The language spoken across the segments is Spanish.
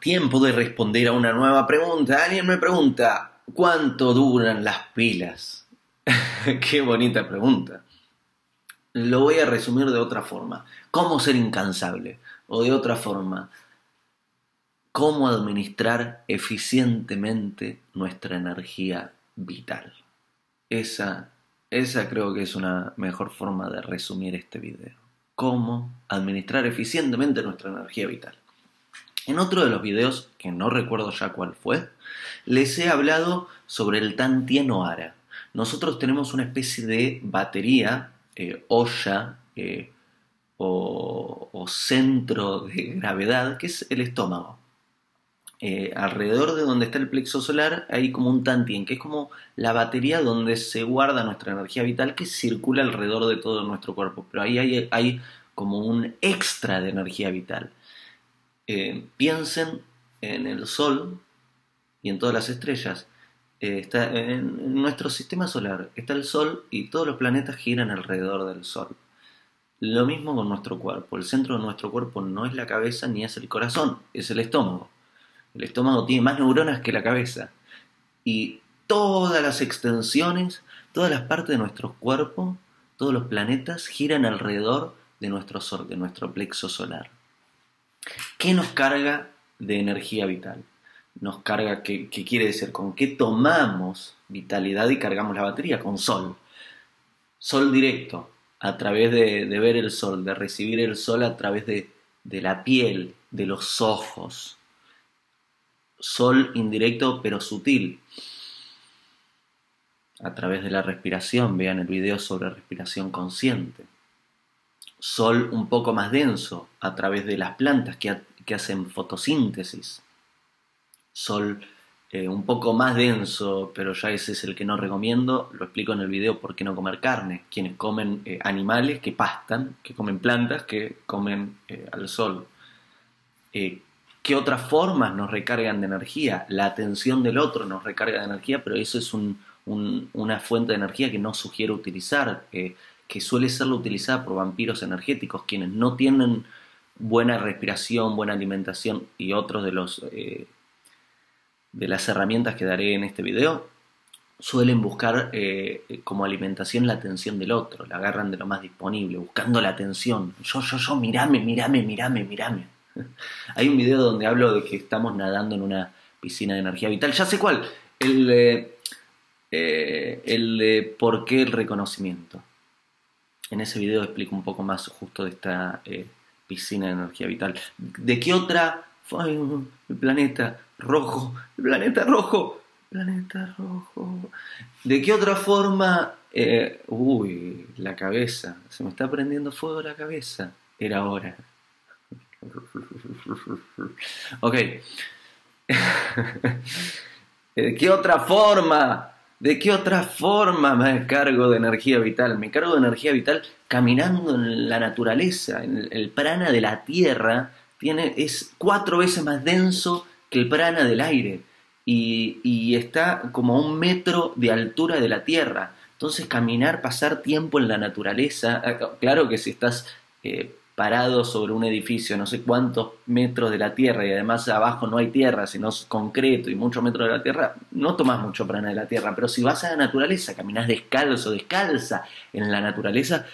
Tiempo de responder a una nueva pregunta. Alguien me pregunta, ¿cuánto duran las pilas? Qué bonita pregunta. Lo voy a resumir de otra forma. ¿Cómo ser incansable? O de otra forma, ¿cómo administrar eficientemente nuestra energía vital? Esa, esa creo que es una mejor forma de resumir este video. ¿Cómo administrar eficientemente nuestra energía vital? En otro de los videos, que no recuerdo ya cuál fue, les he hablado sobre el Tantien Ara. Nosotros tenemos una especie de batería, eh, olla eh, o, centro de gravedad, que es el estómago. Eh, alrededor de donde está el plexo solar hay como un tantien, que es como la batería donde se guarda nuestra energía vital que circula alrededor de todo nuestro cuerpo. Pero ahí hay, hay como un extra de energía vital. Eh, piensen en el Sol y en todas las estrellas. Eh, está en, nuestro sistema solar está el Sol y todos los planetas giran alrededor del Sol. Lo mismo con nuestro cuerpo. El centro de nuestro cuerpo no es la cabeza ni es el corazón, es el estómago. El estómago tiene más neuronas que la cabeza. Y todas las extensiones, todas las partes de nuestro cuerpo, todos los planetas giran alrededor de nuestro sol, de nuestro plexo solar. ¿Qué nos carga de energía vital? Nos carga, ¿qué, quiere decir? ¿Con qué tomamos vitalidad y cargamos la batería? Con sol. Sol directo, a través de, ver el sol, de recibir el sol a través de, de la piel, de los ojos. Sol indirecto pero sutil. A través de la respiración, vean el video sobre respiración consciente sol un poco más denso a través de las plantas que, hacen fotosíntesis. Sol eh, un poco más denso, pero ya ese es el que no recomiendo. Lo explico en el video por qué no comer carne. Quienes comen eh, animales que pastan, que comen plantas, que comen eh, al sol. ¿Qué otras formas nos recargan de energía? La atención del otro nos recarga de energía, pero eso es una fuente de energía que no sugiero utilizar que suele ser utilizada por vampiros energéticos, quienes no tienen buena respiración, buena alimentación y otros de los eh, de las herramientas que daré en este video, suelen buscar eh, como alimentación la atención del otro, la agarran de lo más disponible, buscando la atención. Yo, yo, yo, mirame, mirame, mirame, mirame. Hay un video donde hablo de que estamos nadando en una piscina de energía vital. Ya sé cuál. El, eh, el por qué el reconocimiento. En ese video explico un poco más justo de esta eh, piscina de energía vital. ¿De qué otra? el planeta rojo, el planeta rojo, planeta rojo. ¿De qué otra forma? Eh, uy, la cabeza, se me está prendiendo fuego la cabeza. Era hora. Ok. ¿De qué otra forma? ¿De qué otra forma me cargo de energía vital? Me cargo de energía vital caminando en la naturaleza. El, prana de la tierra tiene, es cuatro veces más denso que el prana del aire y, está como a un metro de altura de la tierra. Entonces caminar, pasar tiempo en la naturaleza, eh, claro que si estás eh, parado sobre un edificio no sé cuántos metros de la tierra y además abajo no hay tierra, sino concreto y muchos metros de la tierra, no tomas mucho prana de la tierra, pero si vas a la naturaleza, caminas descalzo, descalza en la naturaleza,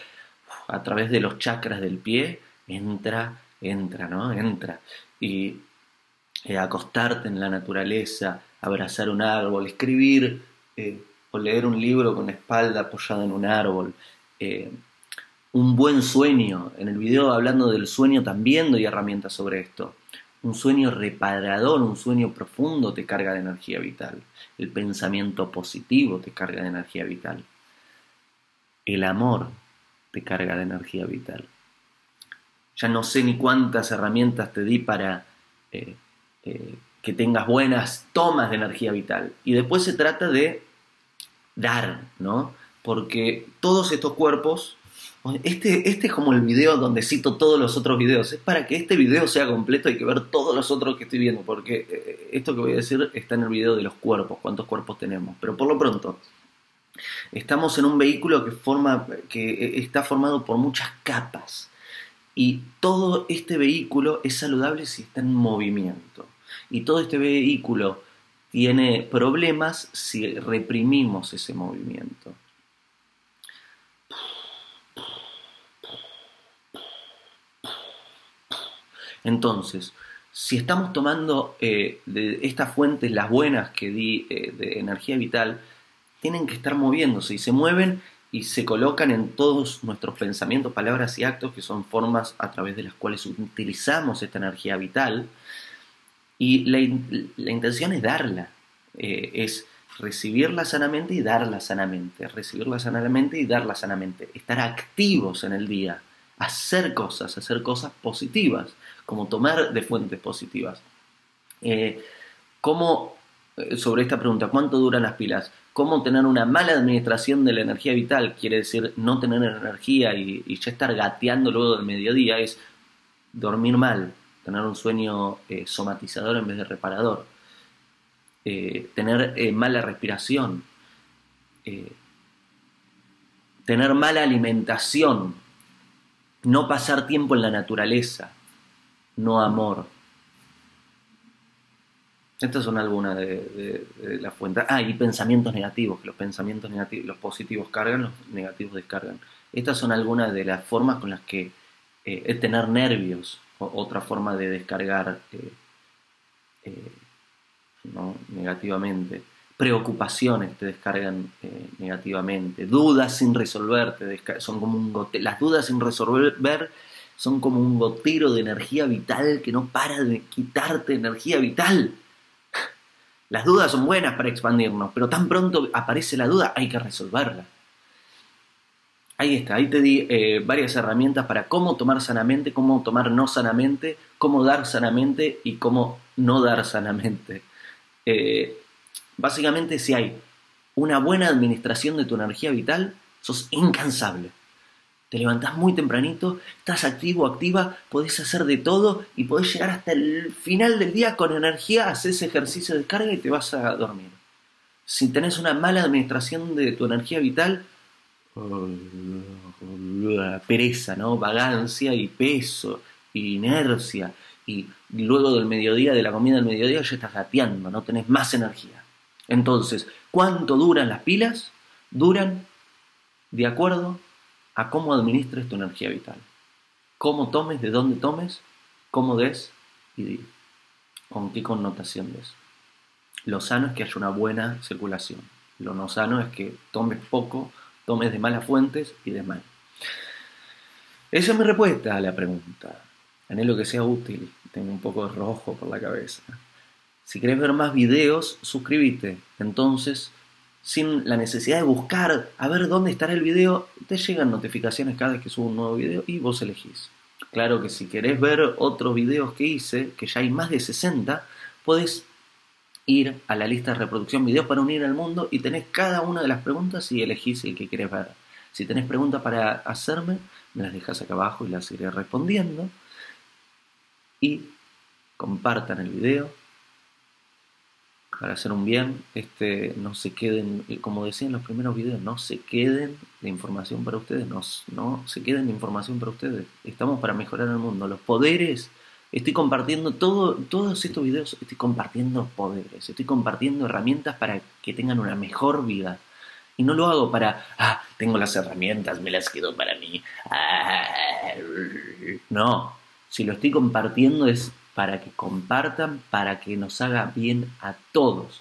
a través de los chakras del pie, entra, entra, ¿no? Entra. Y eh, acostarte en la naturaleza, abrazar un árbol, escribir eh, o leer un libro con la espalda apoyada en un árbol. Eh, un buen sueño. En el video hablando del sueño también doy herramientas sobre esto. Un sueño reparador, un sueño profundo te carga de energía vital. El pensamiento positivo te carga de energía vital. El amor te carga de energía vital. Ya no sé ni cuántas herramientas te di para eh, eh, que tengas buenas tomas de energía vital. Y después se trata de dar, ¿no? Porque todos estos cuerpos este, este es como el video donde cito todos los otros videos. Es para que este video sea completo hay que ver todos los otros que estoy viendo, porque eh, esto que voy a decir está en el video de los cuerpos, cuántos cuerpos tenemos. Pero por lo pronto, estamos en un vehículo que, forma, que eh, está formado por muchas capas. Y todo este vehículo es saludable si está en movimiento. Y todo este vehículo tiene problemas si reprimimos ese movimiento. Entonces, si estamos tomando eh, de estas fuentes, las buenas que di eh, de energía vital, tienen que estar moviéndose y se mueven y se colocan en todos nuestros pensamientos, palabras y actos, que son formas a través de las cuales utilizamos esta energía vital. Y la, intención es darla, eh, es recibirla sanamente y darla sanamente, recibirla sanamente y darla sanamente, estar activos en el día, hacer cosas, hacer cosas positivas, como tomar de fuentes positivas. Eh, ¿Cómo, eh, sobre esta pregunta, cuánto duran las pilas? ¿Cómo tener una mala administración de la energía vital? Quiere decir no tener energía y, ya estar gateando luego del mediodía, es dormir mal, tener un sueño eh, somatizador en vez de reparador, tener mala respiración, tener mala alimentación, no pasar tiempo en la naturaleza, no amor. Estas son algunas de, las fuentes. Ah, y pensamientos negativos, que los pensamientos negativos, los positivos cargan, los negativos descargan. Estas son algunas de las formas con las que eh, es tener nervios, otra forma de descargar eh, eh, negativamente. Preocupaciones te descargan negativamente. Dudas sin resolver, son como un Las dudas sin resolver son como un gotero de energía vital que no para de quitarte energía vital. Las dudas son buenas para expandirnos, pero tan pronto aparece la duda hay que resolverla. Ahí está, ahí te di eh, varias herramientas para cómo tomar sanamente, cómo tomar no sanamente, cómo dar sanamente y cómo no dar sanamente. Eh, básicamente si hay una buena administración de tu energía vital, sos incansable te levantás muy tempranito, estás activo, activa, podés hacer de todo y podés llegar hasta el final del día con energía, haces ejercicio de carga y te vas a dormir. Si tenés una mala administración de tu energía vital, pereza, ¿no? Vagancia y peso, y inercia, y luego del mediodía, de la comida del mediodía, ya estás gateando, no tenés más energía. Entonces, ¿cuánto duran las pilas? Duran de acuerdo a cómo administres tu energía vital. Cómo tomes, de dónde tomes, cómo des y con qué connotación des. Lo sano es que haya una buena circulación. Lo no sano es que tomes poco, tomes de malas fuentes y de mal. Esa es mi respuesta a la pregunta. Anhelo que sea útil. Tengo un poco de rojo por la cabeza. Si querés ver más videos, suscríbete. Entonces sin la necesidad de buscar a ver dónde estará el video, te llegan notificaciones cada vez que subo un nuevo video y vos elegís. Claro que si querés ver otros videos que hice, que ya hay más de 60, podés ir a la lista de reproducción videos para unir al mundo y tenés cada una de las preguntas y elegís el que querés ver. Si tenés preguntas para hacerme, me las dejas acá abajo y las iré respondiendo. Y compartan el video, para hacer un bien, este, no se queden, como decía en los primeros videos, no se queden de información para ustedes, no, no se queden de información para ustedes. Estamos para mejorar el mundo. Los poderes, estoy compartiendo todo, todos estos videos, estoy compartiendo poderes, estoy compartiendo herramientas para que tengan una mejor vida. Y no lo hago para, ah, tengo las herramientas, me las quedo para mí. Ah, no, si lo estoy compartiendo es para que compartan, para que nos haga bien a todos.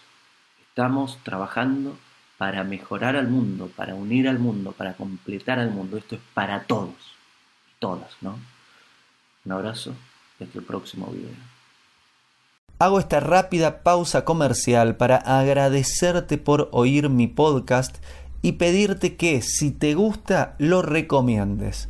Estamos trabajando para mejorar al mundo, para unir al mundo, para completar al mundo. Esto es para todos, todas, ¿no? Un abrazo y hasta el próximo video. Hago esta rápida pausa comercial para agradecerte por oír mi podcast y pedirte que si te gusta lo recomiendes.